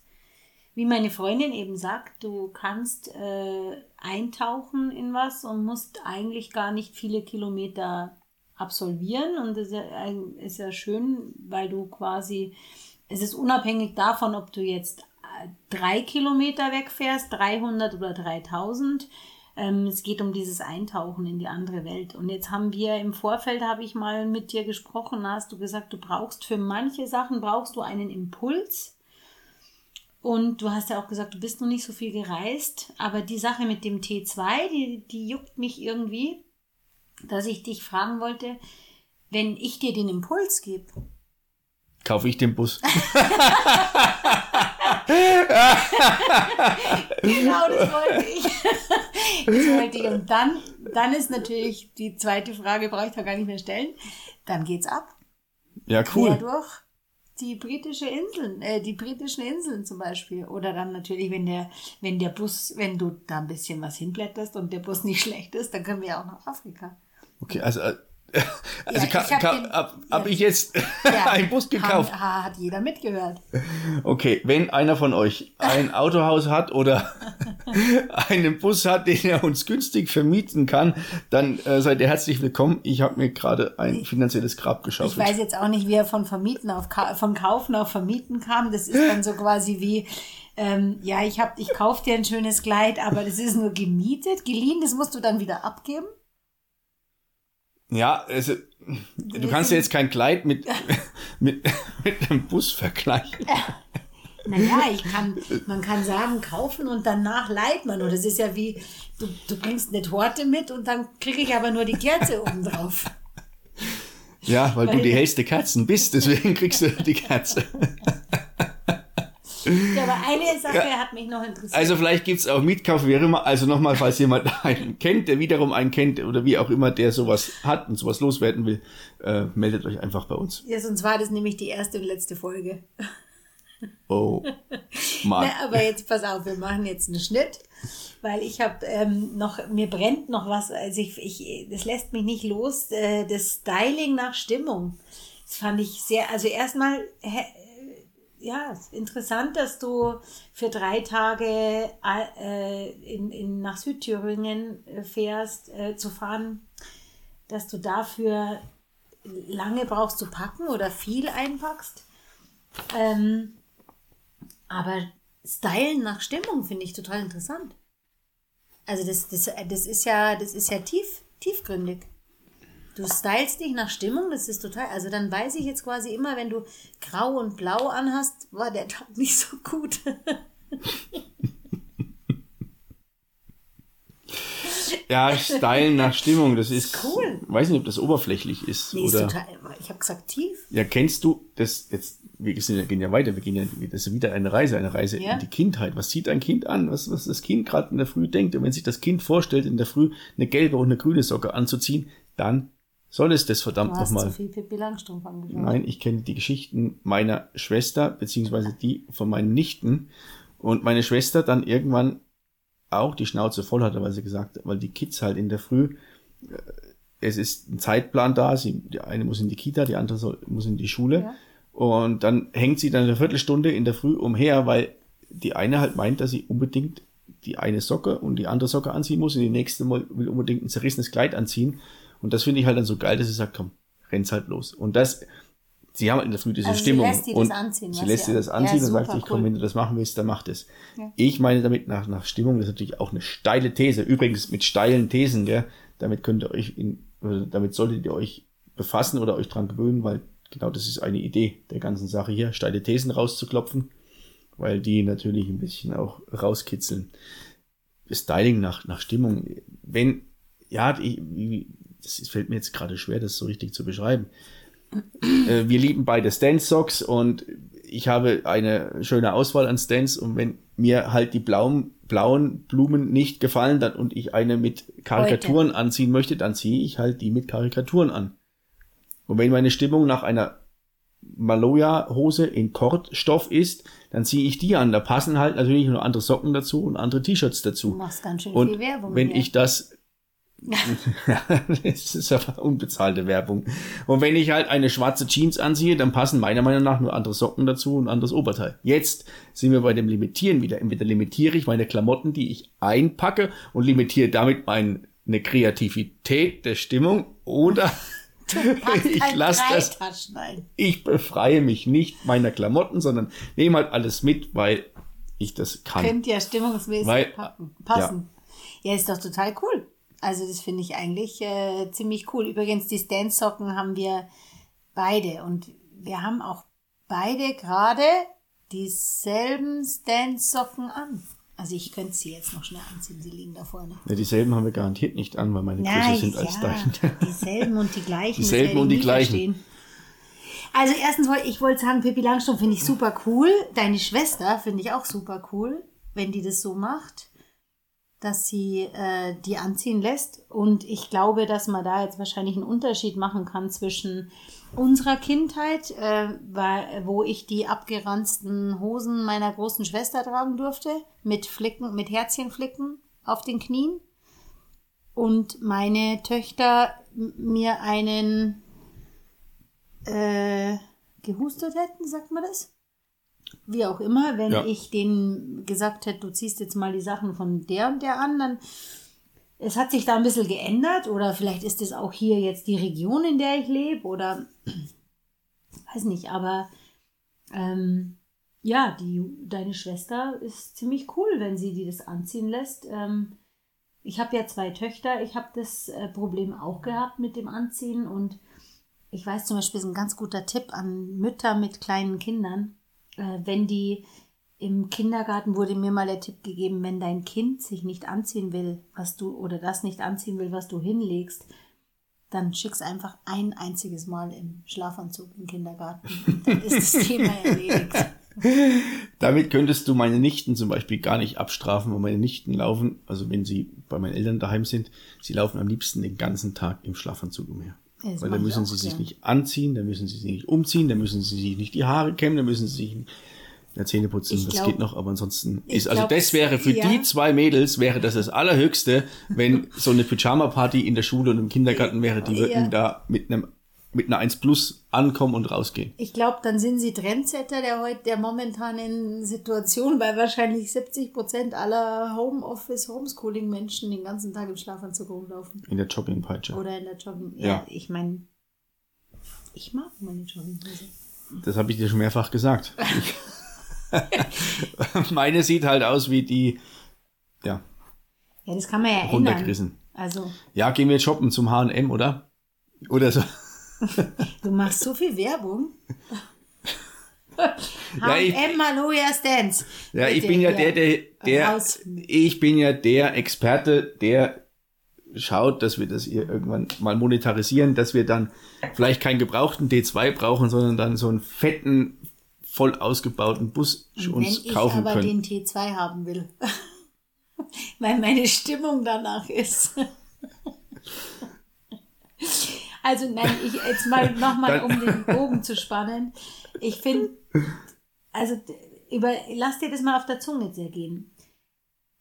Wie meine Freundin eben sagt, du kannst äh, eintauchen in was und musst eigentlich gar nicht viele Kilometer absolvieren und das ist ja schön, weil du quasi, es ist unabhängig davon, ob du jetzt äh, drei Kilometer wegfährst, 300 oder 3000. Ähm, es geht um dieses Eintauchen in die andere Welt. Und jetzt haben wir im Vorfeld, habe ich mal mit dir gesprochen, hast du gesagt, du brauchst für manche Sachen, brauchst du einen Impuls. Und du hast ja auch gesagt, du bist noch nicht so viel gereist, aber die Sache mit dem T2, die, die juckt mich irgendwie dass ich dich fragen wollte, wenn ich dir den Impuls gebe. Kaufe ich den Bus. genau, das wollte ich. Das wollte ich. Und dann, dann ist natürlich die zweite Frage, brauche ich da gar nicht mehr stellen. Dann geht's ab. Ja, cool. Quer durch die britische Inseln, äh, die britischen Inseln zum Beispiel. Oder dann natürlich, wenn der, wenn der Bus, wenn du da ein bisschen was hinblätterst und der Bus nicht schlecht ist, dann können wir auch nach Afrika. Okay, also, äh, also Ja, ich hab ka- den- hab, hab ja. ich jetzt einen Bus gekauft? Hat, hat jeder mitgehört. Okay, wenn einer von euch ein Autohaus hat oder einen Bus hat, den er uns günstig vermieten kann, dann äh, seid ihr herzlich willkommen. Ich habe mir gerade ein finanzielles Grab Ich geschaufelt. weiß jetzt auch nicht, wie er von Vermieten auf Ka von Kaufen auf Vermieten kam. Das ist dann so quasi wie, ähm, ja, ich hab, ich kauf dir ein schönes Kleid, aber das ist nur gemietet, geliehen, das musst du dann wieder abgeben. Ja, also du kannst ja jetzt kein Kleid mit, mit, mit einem Bus vergleichen. Naja, ich kann, man kann sagen, kaufen und danach leiht man. Oder das ist ja wie, du, du bringst eine Torte mit und dann kriege ich aber nur die Kerze oben drauf. Ja, weil, du Weil- die hellste Kerzen bist, deswegen kriegst du die Kerze. Ja, aber eine Sache hat mich noch interessiert. Also vielleicht gibt's auch Mietkauf, wie auch immer. Also nochmal, falls jemand einen kennt, der wiederum einen kennt oder wie auch immer, der sowas hat und sowas loswerden will, äh, meldet euch einfach bei uns. ja, sonst war das nämlich die erste und letzte Folge. Oh, Mann. Na, aber jetzt pass auf, wir machen jetzt einen Schnitt, weil ich habe ähm, noch, mir brennt noch was, also ich, ich, das lässt mich nicht los, äh, das Styling nach Stimmung. Das fand ich sehr, also erstmal, ja, interessant, dass du für drei Tage äh, in, in, nach Südthüringen äh, fährst, äh, zu fahren, dass du dafür lange brauchst zu packen oder viel einpackst. Ähm, aber Stylen nach Stimmung finde ich total interessant. Also das, das, das ist ja, das ist ja tief, tiefgründig. Du stylst dich nach Stimmung, das ist total, also dann weiß ich jetzt quasi immer, wenn du grau und blau anhast, war der Tag nicht so gut. Ja, Stylen nach Stimmung, das ist, cool. weiß nicht, ob das oberflächlich ist. Nee, ist oder, total, ich habe gesagt tief. ja, kennst du das jetzt, wir sind gehen ja weiter, wir gehen ja, das ist wieder eine Reise, eine Reise Ja. in die Kindheit. Was zieht ein Kind an? Was, was das Kind gerade in der Früh denkt? Und wenn sich das Kind vorstellt, in der Früh eine gelbe und eine grüne Socke anzuziehen, dann soll es das verdammt nochmal. Nein, ich kenne die Geschichten meiner Schwester, beziehungsweise die von meinen Nichten. Und meine Schwester dann irgendwann auch die Schnauze voll hatte, weil sie gesagt hat, weil die Kids halt in der Früh, äh, es ist ein Zeitplan da, sie, die eine muss in die Kita, die andere soll, muss in die Schule. Ja. Und dann hängt sie dann eine Viertelstunde in der Früh umher, weil die eine halt meint, dass sie unbedingt die eine Socke und die andere Socke anziehen muss und die nächste will unbedingt ein zerrissenes Kleid anziehen. Und das finde ich halt dann so geil, dass sie sagt, komm, renn's halt los. Und das, sie haben halt in der Früh diese Also sie Stimmung. lässt die das und anziehen, Sie lässt sie sie das an- ja, anziehen und sagt sich, komm, wenn du das machen willst, dann mach das. Ja. Ich meine damit nach, nach Stimmung, das ist natürlich auch eine steile These. Übrigens mit steilen Thesen, gell, damit könnt ihr euch in, oder damit solltet ihr euch befassen oder euch dran gewöhnen, weil genau das ist eine Idee der ganzen Sache hier, steile Thesen rauszuklopfen, weil die natürlich ein bisschen auch rauskitzeln. Styling nach, nach Stimmung. Wenn, ja, ich, das fällt mir jetzt gerade schwer, das so richtig zu beschreiben. Äh, wir lieben beide Stance-Socks und ich habe eine schöne Auswahl an Stance und wenn mir halt die blauen, blauen Blumen nicht gefallen dann, und ich eine mit Karikaturen anziehen möchte, dann ziehe ich halt die mit Karikaturen an. Und wenn meine Stimmung nach einer Maloya-Hose in Kordstoff ist, dann ziehe ich die an. Da passen halt natürlich nur andere Socken dazu und andere T-Shirts Du dazu. machst ganz schön Und viel Werbung. wenn hier. ich das das ist aber unbezahlte Werbung. Und wenn ich halt eine schwarze Jeans anziehe, dann passen meiner Meinung nach nur andere Socken dazu und anderes Oberteil. Jetzt sind wir bei dem Limitieren wieder. Entweder limitiere ich meine Klamotten, die ich einpacke und limitiere damit meine Kreativität der Stimmung oder ich lass drei das- ich befreie mich nicht meiner Klamotten, sondern nehme halt alles mit, weil ich das kann. Könnte ja stimmungsmäßig Weil- packen, passen. Ja. ist doch total cool. Also das finde ich eigentlich äh, ziemlich cool. Übrigens, die Stance-Socken haben wir beide und wir haben auch beide gerade dieselben Stance-Socken an. Also ich könnte sie jetzt noch schnell anziehen, sie liegen da vorne. Ja, dieselben haben wir garantiert nicht an, weil meine Größe Nein, sind als ja, deine. dieselben und die gleichen. Dieselben und die gleichen. verstehen. Also erstens wollte ich wollte sagen, Pippi Langstrumpf finde ich super cool. Deine Schwester finde ich auch super cool, wenn die das so macht, dass sie äh, die anziehen lässt. Und ich glaube, dass man da jetzt wahrscheinlich einen Unterschied machen kann zwischen unserer Kindheit, äh, war, wo ich die abgeranzten Hosen meiner großen Schwester tragen durfte, mit Flicken, mit Herzchenflicken auf den Knien. Und meine Töchter mir einen äh, gehustet hätten, sagt man das? Wie auch immer, wenn ja. ich denen gesagt hätte, du ziehst jetzt mal die Sachen von der und der an, dann es hat sich da ein bisschen geändert oder vielleicht ist es auch hier jetzt die Region, in der ich lebe oder weiß nicht, aber ähm, ja, die, deine Schwester ist ziemlich cool, wenn sie die das anziehen lässt. Ähm, ich habe ja zwei Töchter, ich habe das äh, Problem auch gehabt mit dem Anziehen und ich weiß zum Beispiel, ist ein ganz guter Tipp an Mütter mit kleinen Kindern, wenn die im Kindergarten wurde mir mal der Tipp gegeben, wenn dein Kind sich nicht anziehen will, was du oder das nicht anziehen will, was du hinlegst, dann schick's einfach ein einziges Mal im Schlafanzug im Kindergarten. Dann ist das Thema erledigt. Damit könntest du meine Nichten zum Beispiel gar nicht abstrafen, wo meine Nichten laufen, also wenn sie bei meinen Eltern daheim sind, sie laufen am liebsten den ganzen Tag im Schlafanzug umher. Ja, Weil dann müssen sie sich nicht anziehen, dann müssen sie sich nicht umziehen, dann müssen sie sich nicht die Haare kämmen, dann müssen sie sich ja, Zähne putzen, das geht noch, aber ansonsten ist, also das wäre für ja. die zwei Mädels, wäre das das Allerhöchste, wenn so eine Pyjama-Party in der Schule und im Kindergarten wäre, die würden ja. da mit einem mit einer 1 Plus ankommen und rausgehen. Ich glaube, dann sind sie Trendsetter der heute der momentanen Situation, weil wahrscheinlich 70 Prozent aller Homeoffice, Homeschooling-Menschen den ganzen Tag im Schlafanzug rumlaufen. In der Joggingpeitsche. Oder in der Jogging. Ja, ja. ich meine, ich mag meine Jogginghose. Das habe ich dir schon mehrfach gesagt. Meine sieht halt aus wie die, ja. Ja, das kann man ja runtergerissen. Also. Ja, gehen wir shoppen zum H&M, oder? Oder so. du machst so viel Werbung. H&M, Maloja Stance. Ja, ich bin ja der, der, der, ich bin ja der Experte, der schaut, dass wir das hier irgendwann mal monetarisieren, dass wir dann vielleicht keinen gebrauchten D2 brauchen, sondern dann so einen fetten voll ausgebauten Bus Und uns kaufen können. Wenn ich aber den T2 haben will, weil meine Stimmung danach ist. also nein, ich jetzt mal nochmal, um den Bogen zu spannen. Ich finde, also über, lass dir das mal auf der Zunge zergehen.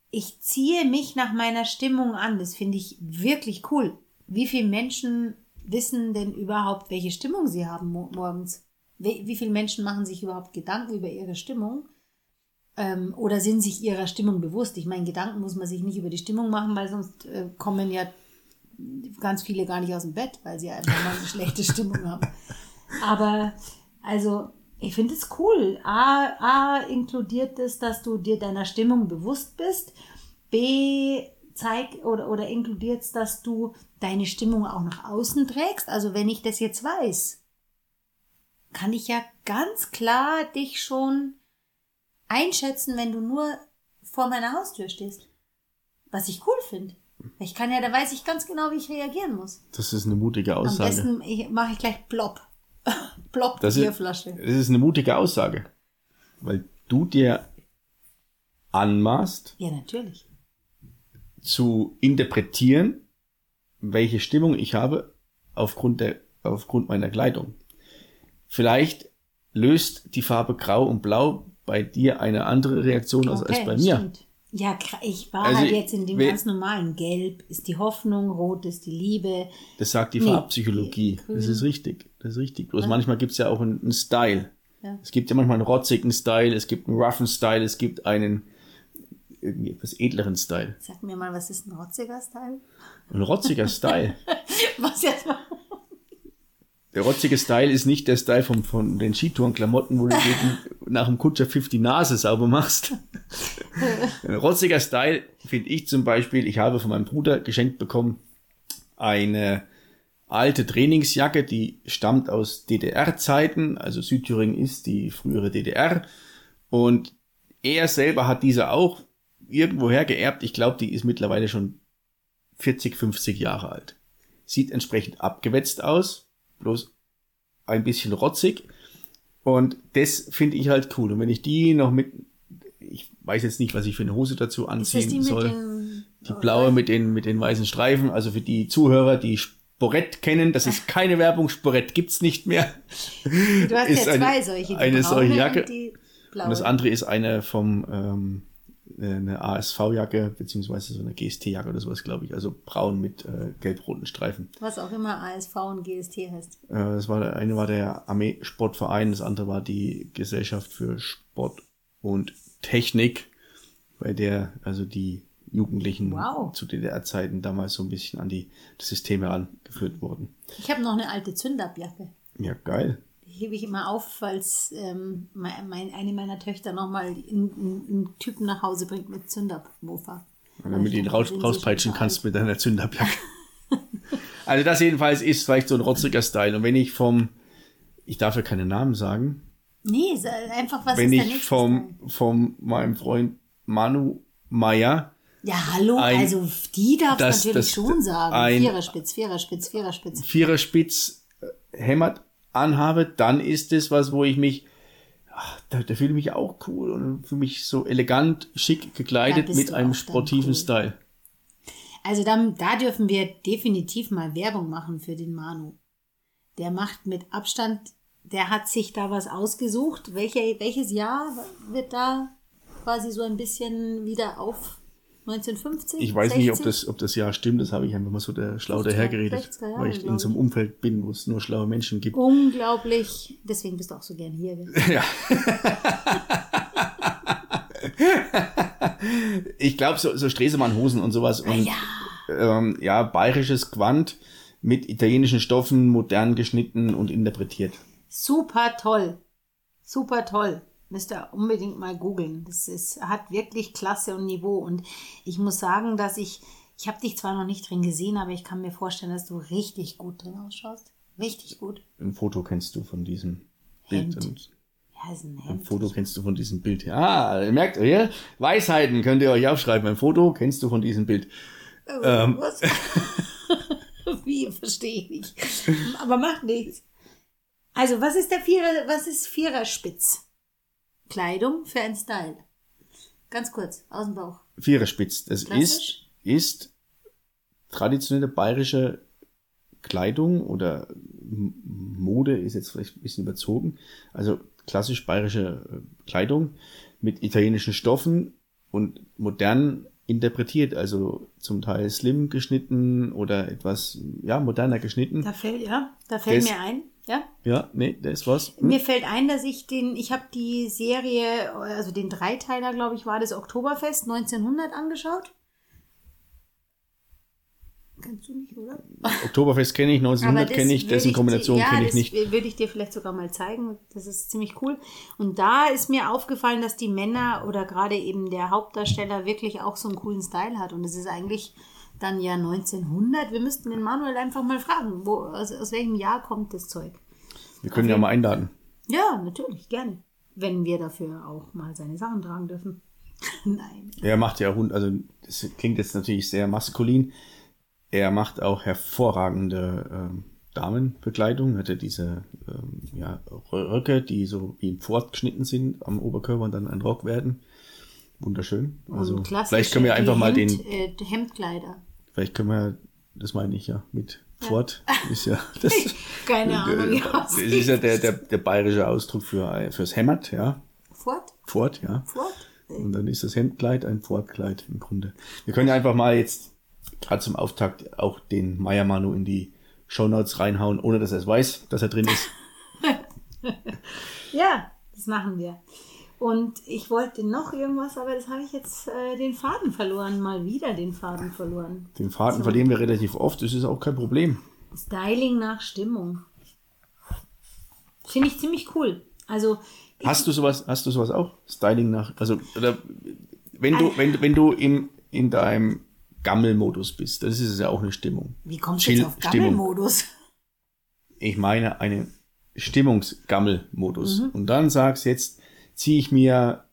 Ich ziehe mich nach meiner Stimmung an. Das finde ich wirklich cool. Wie viele Menschen wissen denn überhaupt, welche Stimmung sie haben morgens? wie, wie viele Menschen machen sich überhaupt Gedanken über ihre Stimmung? Ähm, oder sind sich ihrer Stimmung bewusst? Ich meine, Gedanken muss man sich nicht über die Stimmung machen, weil sonst äh, kommen ja ganz viele gar nicht aus dem Bett, weil sie einfach mal eine schlechte Stimmung haben. Aber also, ich finde es cool. A, A inkludiert es, dass du dir deiner Stimmung bewusst bist. B zeigt oder, oder inkludiert es, dass du deine Stimmung auch nach außen trägst. Also wenn ich das jetzt weiß, kann ich ja ganz klar dich schon einschätzen, wenn du nur vor meiner Haustür stehst. Was ich cool finde. Ich kann ja, da weiß ich ganz genau, wie ich reagieren muss. Das ist eine mutige Aussage. Am besten mache ich gleich Blob. Blob das Bierflasche. Ist, das ist eine mutige Aussage. Weil du dir anmaßt. Ja, natürlich. Zu interpretieren, welche Stimmung ich habe aufgrund der, aufgrund meiner Kleidung. Vielleicht löst die Farbe Grau und Blau bei dir eine andere Reaktion okay, als bei mir. Stimmt. Ja, ich war also, halt jetzt in dem ganz normalen Gelb ist die Hoffnung, Rot ist die Liebe. Das sagt die nee, Farbpsychologie. Grün. Das ist richtig. Das ist richtig. Bloß ja. manchmal gibt es ja auch einen, einen Style. Ja. Es gibt ja manchmal einen rotzigen Style, es gibt einen roughen Style, es gibt einen irgendwie etwas edleren Style. Sag mir mal, was ist ein rotziger Style? Ein rotziger Style. was jetzt mal? Der rotzige Style ist nicht der Style von, von den Skitourenklamotten, wo du nach dem Kutscherpfiff die Nase sauber machst. Rotziger Style finde ich zum Beispiel, ich habe von meinem Bruder geschenkt bekommen eine alte Trainingsjacke, die stammt aus DDR-Zeiten, also Südthüringen ist die frühere DDR. Und er selber hat diese auch irgendwoher geerbt. Ich glaube, die ist mittlerweile schon 40, 50 Jahre alt. Sieht entsprechend abgewetzt aus, bloß ein bisschen rotzig. Und das finde ich halt cool. Und wenn ich die noch mit, ich weiß jetzt nicht, was ich für eine Hose dazu anziehen die soll. den- die blaue mit den, mit den weißen Streifen. Also für die Zuhörer, die Sporett kennen, das ist keine Werbung. Sporett gibt's nicht mehr. Du hast ist ja eine- zwei solche. Die eine solche Jacke. Und. Und das andere ist eine vom, ähm, eine ASV-Jacke, beziehungsweise so eine GST-Jacke oder sowas, glaube ich. Also braun mit äh, gelb-roten Streifen. Was auch immer ASV und GST heißt. Äh, das war der eine war der Armee-Sportverein, das andere war die Gesellschaft für Sport und Technik, bei der also die Jugendlichen Wow. zu DDR-Zeiten damals so ein bisschen an die das System herangeführt wurden. Ich habe noch eine alte Zündabjacke. Ja, geil. Die hebe ich immer auf, falls ähm, mein, eine meiner Töchter nochmal einen, einen Typen nach Hause bringt mit. Und damit du ihn raus, rauspeitschen kannst mit deiner Zündabjacke. also das jedenfalls ist vielleicht so ein rotziger Style. Und wenn ich vom, ich darf ja keine Namen sagen, Nee, einfach was wenn ich vom, vom meinem Freund Manu Meyer, Ja, hallo, ein- also die darfst das- natürlich das- schon sagen. ein- Viererspitz, Viererspitz, Viererspitz. Viererspitz äh, hämmert anhabe, dann ist es was, wo ich mich, ach, da, da fühle ich mich auch cool und fühle mich so elegant, schick gekleidet mit einem sportiven cool. Style. Also dann, da dürfen wir definitiv mal Werbung machen für den Manu. Der macht mit Abstand, der hat sich da was ausgesucht. Welche, welches Jahr wird da quasi so ein bisschen wieder auf 1950? Ich weiß nicht, ob 60? das, ob das Jahr stimmt, das habe ich einfach mal so der schlau 50er, dahergeredet, 60er Jahre, weil ich in so einem. Umfeld bin, wo es nur schlaue Menschen gibt. Unglaublich. Deswegen bist du auch so gern hier. Ja. ich glaube, so, so Stresemann-Hosen und sowas und Ja. ähm, ja, bayerisches Quant mit italienischen Stoffen, modern geschnitten und interpretiert. Super toll. Super toll. Müsst ihr unbedingt mal googeln. Das ist, hat wirklich Klasse und Niveau. Und ich muss sagen, dass ich, ich habe dich zwar noch nicht drin gesehen, aber ich kann mir vorstellen, dass du richtig gut drin ausschaust. Richtig gut. Ein Foto kennst du von diesem Bild. Hemd. Und Ja, ist ein ein Hemd. Foto kennst du von diesem Bild. Ah, ihr merkt ihr, Weisheiten könnt ihr euch aufschreiben. Ein Foto kennst du von diesem Bild. Ähm. Was? Wie, verstehe ich nicht. Aber macht nichts. Also, was ist der Vierer, was ist Viererspitz? Kleidung für einen Style. Ganz kurz, aus dem Bauch. Viererspitz. Das ist, Klassisch? ist traditionelle bayerische Kleidung oder Mode ist jetzt vielleicht ein bisschen überzogen. Also klassisch bayerische äh, Kleidung mit italienischen Stoffen und modern interpretiert, also zum Teil slim geschnitten oder etwas ja moderner geschnitten. Da fällt, ja, da fällt Das- mir ein, ja. Ja, nee, da ist was. Mir fällt ein, dass ich den, ich habe die Serie, also den Dreiteiler, glaube ich, war das Oktoberfest 1900 angeschaut. Kennst du nicht, oder? Oktoberfest kenne ich, 1900 kenne ich, dessen Kombination ja, kenne ich das nicht. Würde ich dir vielleicht sogar mal zeigen. Das ist ziemlich cool. Und da ist mir aufgefallen, dass die Männer oder gerade eben der Hauptdarsteller wirklich auch so einen coolen Style hat. Und es ist eigentlich dann ja 1900. Wir müssten den Manuel einfach mal fragen, wo, aus, aus welchem Jahr kommt das Zeug? Wir können ja mal einladen. Ja, natürlich, gerne. Wenn wir dafür auch mal seine Sachen tragen dürfen. Nein. Er macht ja Hund, also das klingt jetzt natürlich sehr maskulin. Er macht auch hervorragende ähm, Damenbekleidung. Hat er diese ähm, ja, Röcke, die so wie im Pfort geschnitten sind am Oberkörper und dann ein Rock werden. Wunderschön. Also vielleicht können wir einfach mal den, Äh, Hemdkleider. Vielleicht können wir, das meine ich ja, mit Pfort ist ja das. Keine Ahnung, wie das ist ja der, der, der bayerische Ausdruck für fürs Hämmert, ja. Fort? Pfort, ja. Fort? Und dann ist das Hemdkleid ein Pfortkleid im Grunde. Wir können ja einfach mal jetzt gerade zum Auftakt auch den Meier-Manu in die Shownotes reinhauen, ohne dass er es weiß, dass er drin ist. Ja, das machen wir. Und ich wollte noch irgendwas, aber das habe ich jetzt äh, den Faden verloren. Mal wieder den Faden verloren. Den Faden verlieren wir relativ oft, das ist auch kein Problem. Styling nach Stimmung. Finde ich ziemlich cool. Also, Hast du sowas, hast du sowas auch? Styling nach, also, oder, wenn du, wenn, wenn du im, in deinem Gammelmodus bist, das ist ja auch eine Stimmung. wie kommst du jetzt auf. Gammelmodus? Ich meine einen Stimmungsgammelmodus. Mhm. Und dann sagst jetzt, ziehe ich mir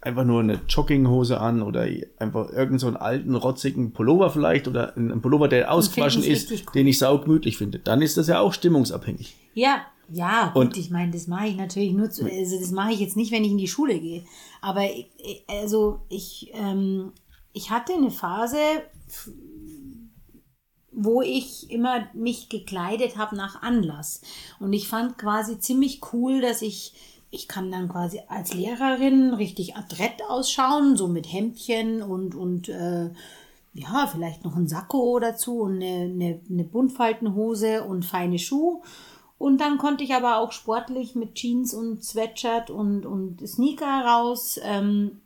einfach nur eine Jogginghose an oder einfach irgendeinen so einen alten, rotzigen Pullover vielleicht oder einen Pullover, der ausgewaschen ist, cool. den ich saugemütlich finde. Dann ist das ja auch stimmungsabhängig. Ja, Ja, gut, und ich meine, das mache ich natürlich nur, zu, also das mache ich jetzt nicht, wenn ich in die Schule gehe. Aber ich, also ich, ähm, ich hatte eine Phase, wo ich immer mich gekleidet habe nach Anlass. Und ich fand quasi ziemlich cool, dass ich, ich kann dann quasi als Lehrerin richtig adrett ausschauen, so mit Hemdchen und, und äh, ja, vielleicht noch ein Sakko dazu und eine, eine, eine Buntfaltenhose und feine Schuhe. Und dann konnte ich aber auch sportlich mit Jeans und Sweatshirt und, und Sneaker raus. Ähm,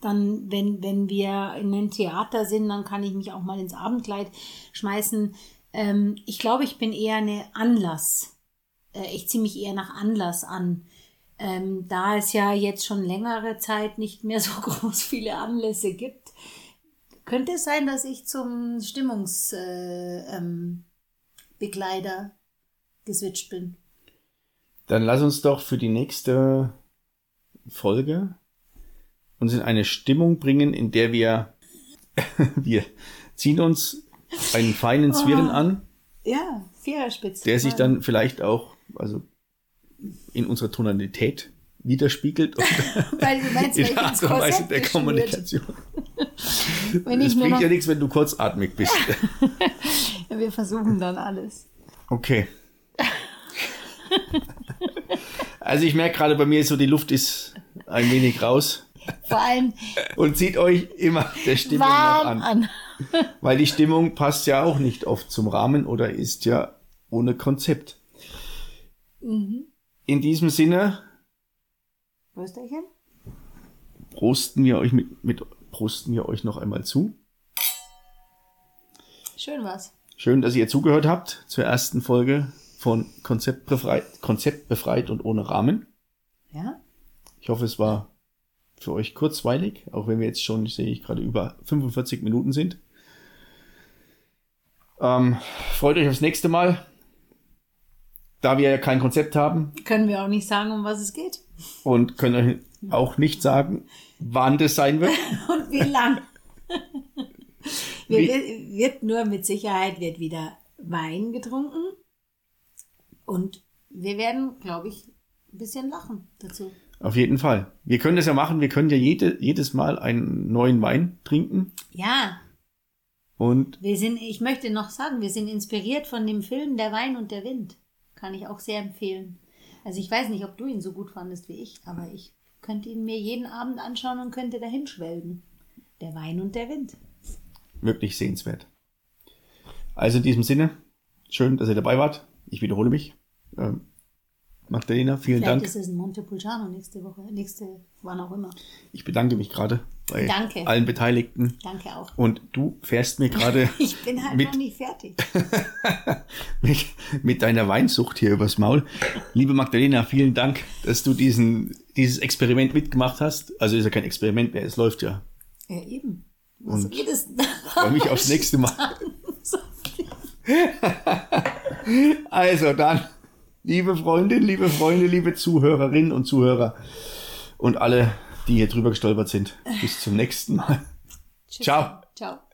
dann, wenn, wenn wir in einem Theater sind, dann kann ich mich auch mal ins Abendkleid schmeißen. Ähm, ich glaube, ich bin eher eine Anlass. Äh, ich ziehe mich eher nach Anlass an. Ähm, da es ja jetzt schon längere Zeit nicht mehr so groß viele Anlässe gibt, könnte es sein, dass ich zum Stimmungsbegleiter äh, ähm, geswitcht bin. Dann lass uns doch für die nächste Folge uns in eine Stimmung bringen, in der wir, wir ziehen uns einen feinen Zwirren oh. an. Ja, Viererspitze. Der sich dann vielleicht auch, also in unserer Tonalität widerspiegelt. Weil du meinst, in der Art und Weise der Kommunikation. wenn es bringt ja nichts, wenn du kurzatmig bist. ja, wir versuchen dann alles. Okay. Also ich merke gerade bei mir so, die Luft ist ein wenig raus. Vor allem. Und zieht euch immer der Stimmung nach an. an. Weil die Stimmung passt ja auch nicht oft zum Rahmen oder ist ja ohne Konzept. Mhm. In diesem Sinne. Prösterchen. Prosten wir euch mit, mit prosten wir euch noch einmal zu. Schön was. Schön, dass ihr zugehört habt zur ersten Folge von Konzept befreit, Konzept befreit und ohne Rahmen. Ja. Ich hoffe, es war für euch kurzweilig, auch wenn wir jetzt schon, sehe ich gerade, über 45 Minuten sind. Ähm, freut euch aufs nächste Mal. Da wir ja kein Konzept haben. Können wir auch nicht sagen, um was es geht. Und können auch nicht sagen, wann das sein wird. Und wie lang. wie? Wird nur mit Sicherheit wird wieder Wein getrunken. Und wir werden, glaube ich, ein bisschen lachen dazu. Auf jeden Fall. Wir können das ja machen. Wir können ja jede, jedes Mal einen neuen Wein trinken. Ja. Und wir sind, ich möchte noch sagen, wir sind inspiriert von dem Film Der Wein und der Wind. Kann ich auch sehr empfehlen. Also ich weiß nicht, ob du ihn so gut fandest wie ich, aber ich könnte ihn mir jeden Abend anschauen und könnte dahin schwelgen. Der Wein und der Wind. Wirklich sehenswert. Also in diesem Sinne, schön, dass ihr dabei wart. Ich wiederhole mich. Ähm, Magdalena, vielen Vielleicht Dank. Vielleicht ist es ein Montepulciano nächste Woche, nächste, wann auch immer. Ich bedanke mich gerade bei Danke. allen Beteiligten. Danke auch. Und du fährst mir gerade. ich bin halt mit, noch nicht fertig. mit, mit deiner Weinsucht hier übers Maul. Liebe Magdalena, vielen Dank, dass du diesen, dieses Experiment mitgemacht hast. Also ist ja kein Experiment mehr, es läuft ja. Ja, eben. Und geht es? Freue mich aufs nächste Mal. also dann. Liebe Freundin, liebe Freunde, liebe Zuhörerinnen und Zuhörer und alle, die hier drüber gestolpert sind. Bis zum nächsten Mal. Tschüss. Ciao. Ciao.